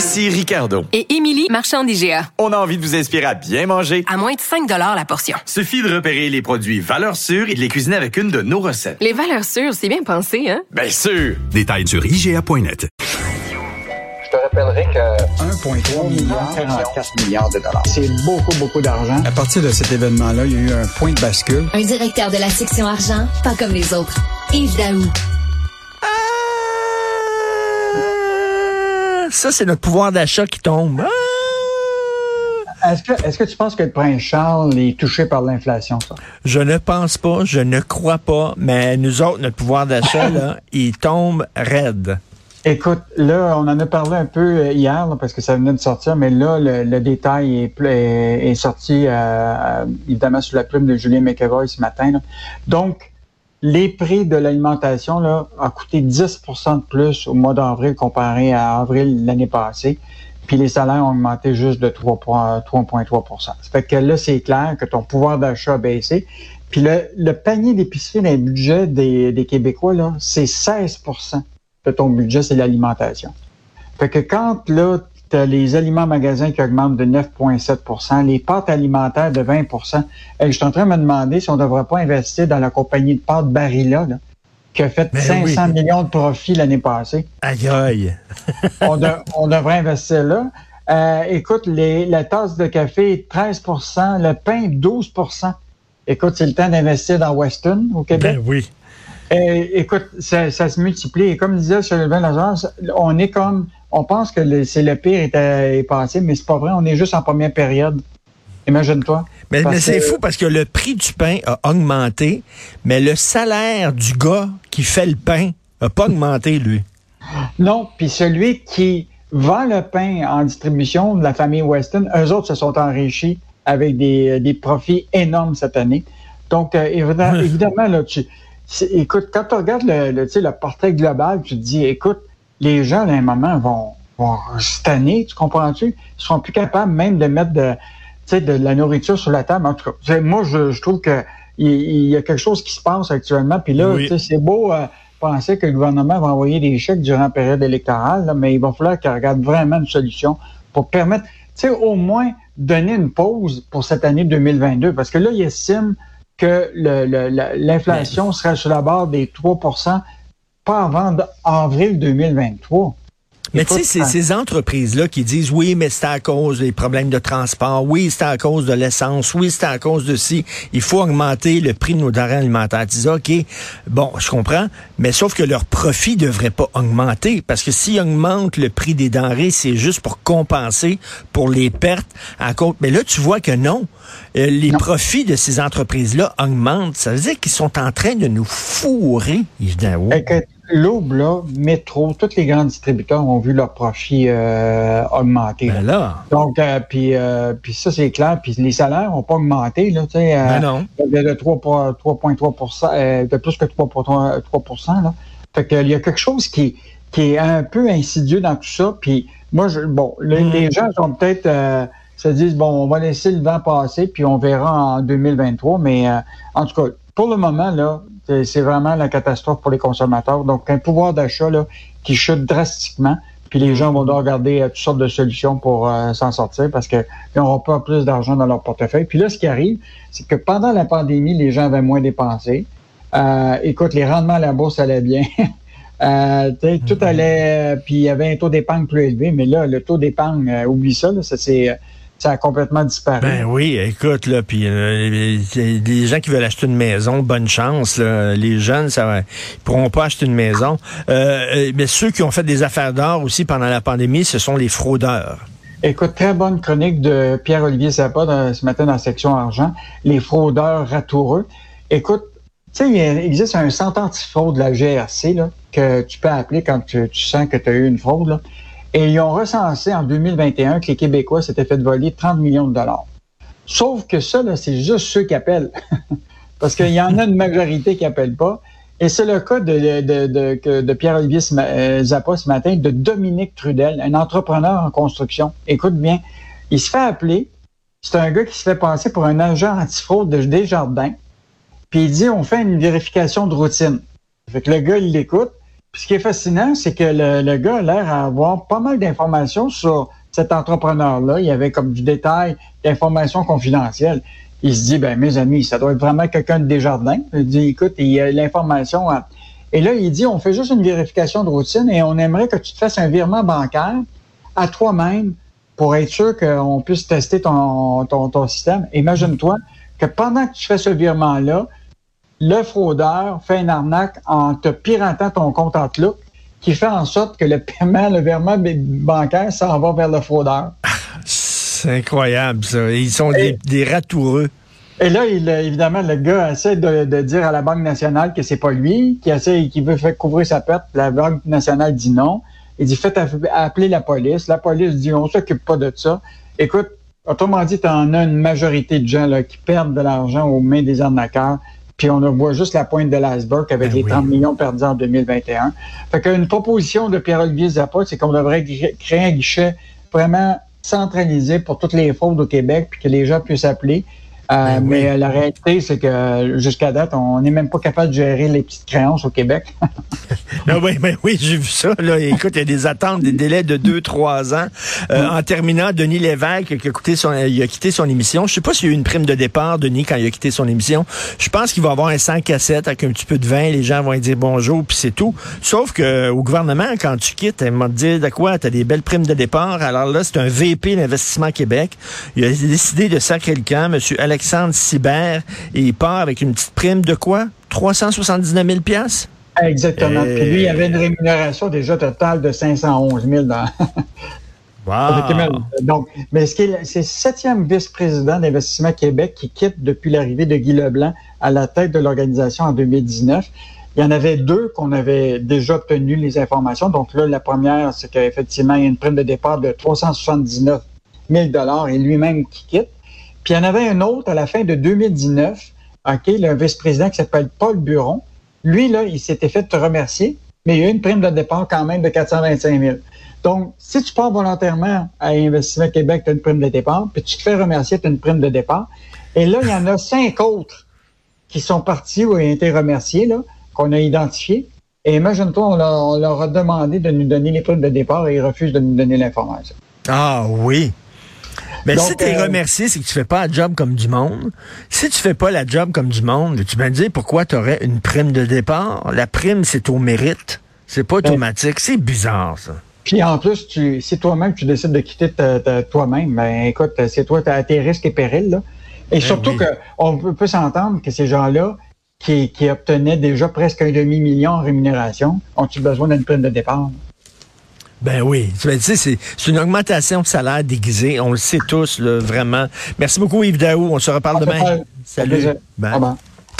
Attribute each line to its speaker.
Speaker 1: Ici Ricardo.
Speaker 2: Et Émilie, marchand d'IGA.
Speaker 1: On a envie de vous inspirer à bien manger.
Speaker 2: À moins de 5 la portion.
Speaker 1: Suffit de repérer les produits valeurs sûres et de les cuisiner avec une de nos recettes.
Speaker 2: Les valeurs sûres, c'est bien pensé, hein?
Speaker 1: Bien sûr!
Speaker 3: Détails sur IGA.net.
Speaker 4: Je te rappellerai que 1,3 milliard, 44 milliards de dollars. C'est beaucoup, beaucoup d'argent.
Speaker 5: À partir de cet événement-là, il y a eu un point de bascule.
Speaker 6: Un directeur de la section argent, pas comme les autres. Yves Daou.
Speaker 7: Ça, c'est notre pouvoir d'achat qui tombe. Ah!
Speaker 4: Est-ce que, est-ce que tu penses que le prince Charles est touché par l'inflation, ça?
Speaker 7: Je ne pense pas, je ne crois pas, mais nous autres, notre pouvoir d'achat, là, il tombe raide.
Speaker 4: Écoute, là, on en a parlé un peu euh, hier, là, parce que ça venait de sortir, mais là, le, le détail est, est, est sorti, euh, évidemment, sous la plume de Julien McEvoy ce matin. là. Donc, les prix de l'alimentation là, a coûté 10% de plus au mois d'avril comparé à avril l'année passée. Puis les salaires ont augmenté juste de 3 points- 3,3% Ça fait que là, c'est clair que ton pouvoir d'achat a baissé. Puis le, panier d'épicerie dans le budget des, des Québécois, là, c'est 16% de ton budget, c'est l'alimentation. Fait que quand là, tu as les aliments en magasin qui augmentent de 9,7% les pâtes alimentaires de 20 hey, Je suis en train de me demander si on ne devrait pas investir dans la compagnie de pâtes Barilla, là, qui a fait
Speaker 7: Ben
Speaker 4: 500
Speaker 7: oui.
Speaker 4: millions de profits l'année passée.
Speaker 7: Aïe aïe.
Speaker 4: on, de- on devrait investir là. Euh, écoute, les, la tasse de café, 13% le pain, 12% Écoute, c'est le temps d'investir dans Weston au Québec.
Speaker 7: Ben oui.
Speaker 4: Euh, écoute, ça, ça se multiplie. Et comme disait Sylvain Lazare, on est comme, on pense que c'est le pire est, euh, est passé, mais c'est pas vrai. On est juste en première période. Imagine-toi.
Speaker 7: Mais, c'est fou parce que le prix du pain a augmenté, mais le salaire du gars qui fait le pain a pas augmenté, lui.
Speaker 4: Non, puis celui qui vend le pain en distribution de la famille Weston, eux autres se sont enrichis avec des, des profits énormes cette année. Donc, euh, évidemment, évidemment, là, tu, écoute, quand tu regardes le, le, tu sais, le portrait global, tu te dis, écoute, les gens, à un moment, vont, vont tu comprends-tu? Ils seront plus capables même de mettre de, tu sais, de la nourriture sur la table. En tout cas, moi, je, je trouve que il, il y a quelque chose qui se passe actuellement. Puis là,
Speaker 7: Oui.
Speaker 4: c'est beau euh, penser que le gouvernement va envoyer des chèques durant la période électorale, là, mais il va falloir qu'il regarde vraiment une solution pour permettre, tu sais, au moins donner une pause pour cette année 2022. Parce que là, il estime que l'inflation sera sur la barre des 3% pas avant avril 2023.
Speaker 7: Mais tu sais, ces entreprises-là qui disent oui, mais c'est à cause des problèmes de transport, oui, c'est à cause de l'essence, oui, c'est à cause de ci. Il faut augmenter le prix de nos denrées alimentaires. Tu dis, OK, bon, je comprends, mais sauf que leur profit devrait pas augmenter parce que s'ils augmentent le prix des denrées, c'est juste pour compenser pour les pertes à cause. Mais là, tu vois que non. Euh, les
Speaker 4: Non.
Speaker 7: profits de ces entreprises-là augmentent. Ça veut dire qu'ils sont en train de nous fourrer, évidemment.
Speaker 4: Fait que L'aube, là, Métro, tous les grands distributeurs ont vu leur profit euh, augmenter.
Speaker 7: Ben là,
Speaker 4: Donc, euh, puis, euh, puis ça, c'est clair. Puis les salaires n'ont pas augmenté, là, tu sais.
Speaker 7: ben non.
Speaker 4: de, de 3, 3,3 euh, de plus que 3,3 3 là. Fait que, il y a quelque chose qui, qui est un peu insidieux dans tout ça. Puis moi, je, bon, les,
Speaker 7: Mm.
Speaker 4: les gens sont peut-être se disent bon, on va laisser le vent passer, puis on verra en 2023. Mais euh, en tout cas, pour le moment, là, c'est- vraiment la catastrophe pour les consommateurs. Donc, un pouvoir d'achat qui chute drastiquement. Puis les gens vont devoir regarder euh, toutes sortes de solutions pour euh, s'en sortir parce qu'ils n'auront pas plus d'argent dans leur portefeuille. Puis là, ce qui arrive, c'est que pendant la pandémie, les gens avaient moins dépensé. Euh, écoute, les rendements à la bourse allaient bien. Euh, tout allait, euh, puis il y avait un taux d'épargne plus élevé, mais là, le taux d'épargne, oublie ça, là, ça, c'est, ça a complètement disparu.
Speaker 7: Ben oui, écoute, là, puis euh, les gens qui veulent acheter une maison, bonne chance. Là, les jeunes, ça va, ils pourront pas acheter une maison. Euh, euh, mais ceux qui ont fait des affaires d'or aussi pendant la pandémie, ce sont les fraudeurs.
Speaker 4: Écoute, très bonne chronique de Pierre-Olivier Zappa dans- ce matin dans la section argent, les fraudeurs ratoureux. Écoute, tu sais, il existe un centre antifraude de la GRC là, que tu peux appeler quand tu, tu sens que tu as eu une fraude. Là. Et ils ont recensé en 2021 que les Québécois s'étaient fait voler 30 millions de dollars. Sauf que ça, c'est juste ceux qui appellent. Parce qu'il y en a une majorité qui appellent pas. Et c'est le cas de, de, de, de Pierre-Olivier euh, Zappa ce matin, de Dominique Trudel, un entrepreneur en construction. Écoute bien, il se fait appeler. C'est un gars qui se fait passer pour un agent antifraude de Desjardins. Puis il dit, on fait une vérification de routine. Fait que le gars, il l'écoute. Ce qui est fascinant, c'est que le, le gars a l'air à avoir pas mal d'informations sur cet entrepreneur-là. Il y avait comme du détail d'informations confidentielles. Il se dit, ben mes amis, ça doit être vraiment quelqu'un de Desjardins. Il dit, écoute, il y a l'information. Et là, il dit, on fait juste une vérification de routine et on aimerait que tu te fasses un virement bancaire à toi-même pour être sûr qu'on puisse tester ton, ton, ton système. Imagine-toi que pendant que tu fais ce virement-là, le fraudeur fait une arnaque en te piratant ton compte Outlook qui fait en sorte que le paiement, le virement bancaire s'en va vers le fraudeur.
Speaker 7: C'est incroyable, ça. Ils sont des, des ratoureux.
Speaker 4: Et là, il, évidemment, le gars essaie de, de, dire à la Banque nationale que c'est pas lui, qui essaie, qui veut faire couvrir sa perte. La Banque nationale dit non. Il dit faites appeler la police. La police dit on s'occupe pas de ça. Écoute, autrement dit, tu en as une majorité de gens là, qui perdent de l'argent aux mains des arnaqueurs puis on voit juste la pointe de l'iceberg avec ben les 30 millions perdus en 2021. Fait qu'une proposition de Pierre-Olivier Zappa, c'est qu'on devrait créer un guichet vraiment centralisé pour toutes les fraudes au Québec, puis que les gens puissent appeler. Euh, ben mais euh, la réalité, c'est que jusqu'à date, on n'est même pas capable de gérer les petites créances au Québec.
Speaker 7: ah oui, ben oui, j'ai vu ça. Là. Écoute, il y a des attentes, des délais de 2-3 ans. Euh, en terminant, Denis Lévesque, qui a, quitté son, il a quitté son émission. Je sais pas s'il y a eu une prime de départ, Denis, quand il a quitté son émission. Je pense qu'il va avoir un 100 cassette avec un petit peu de vin. Les gens vont dire bonjour, puis c'est tout. Sauf que au gouvernement, quand tu quittes, ils m'ont dit de quoi? Tu as des belles primes de départ. Alors là, c'est un VP d'Investissement Québec. Il a décidé de sacrer le camp, M. Alex Alexandre Cyber et il part avec une petite prime de quoi? 379 000
Speaker 4: Exactement. Puis lui, il avait une rémunération déjà totale de 511 000
Speaker 7: Wow.
Speaker 4: Donc, mais ce qui est, c'est le septième vice-président d'Investissement Québec qui quitte depuis l'arrivée de Guy Leblanc à la tête de l'organisation en 2019. Il y en avait deux qu'on avait déjà obtenu les informations. Donc là, la première, c'est qu'effectivement, il y a une prime de départ de 379 000 et lui-même qui quitte. Puis il y en avait un autre à la fin de 2019, OK, le vice-président qui s'appelle Paul Buron. Lui, là, il s'était fait te remercier, mais il y a eu une prime de départ quand même de 425 000. Donc, si tu pars volontairement à Investissement Québec, tu as une prime de départ, puis tu te fais remercier, tu as une prime de départ. Et là, il y en a cinq autres qui sont partis ou ont été remerciés, là, qu'on a identifiés. Et imagine-toi, on, on, leur a demandé de nous donner les primes de départ et ils refusent de nous donner l'information.
Speaker 7: Ah oui. Mais si tu es euh, remercié, c'est que tu fais pas la job comme du monde. Si tu fais pas la job comme du monde, tu vas me dire pourquoi tu aurais une prime de départ? La prime, c'est au mérite. C'est pas ben, automatique. c'est bizarre, ça.
Speaker 4: Puis en plus, tu, si toi-même tu décides de quitter toi-même, ben écoute, c'est toi, tu as tes risques et périls. Là. Et ben surtout qu'on peut, peut s'entendre que ces gens-là, qui, qui obtenaient déjà presque un demi-million en rémunération, ont-ils besoin d'une prime de départ?
Speaker 7: Ben oui. Tu sais, c'est une augmentation de salaire déguisée. On le sait tous, là, vraiment. Merci beaucoup, Yves Daou. On se reparle demain.
Speaker 4: Salut.
Speaker 7: Ben.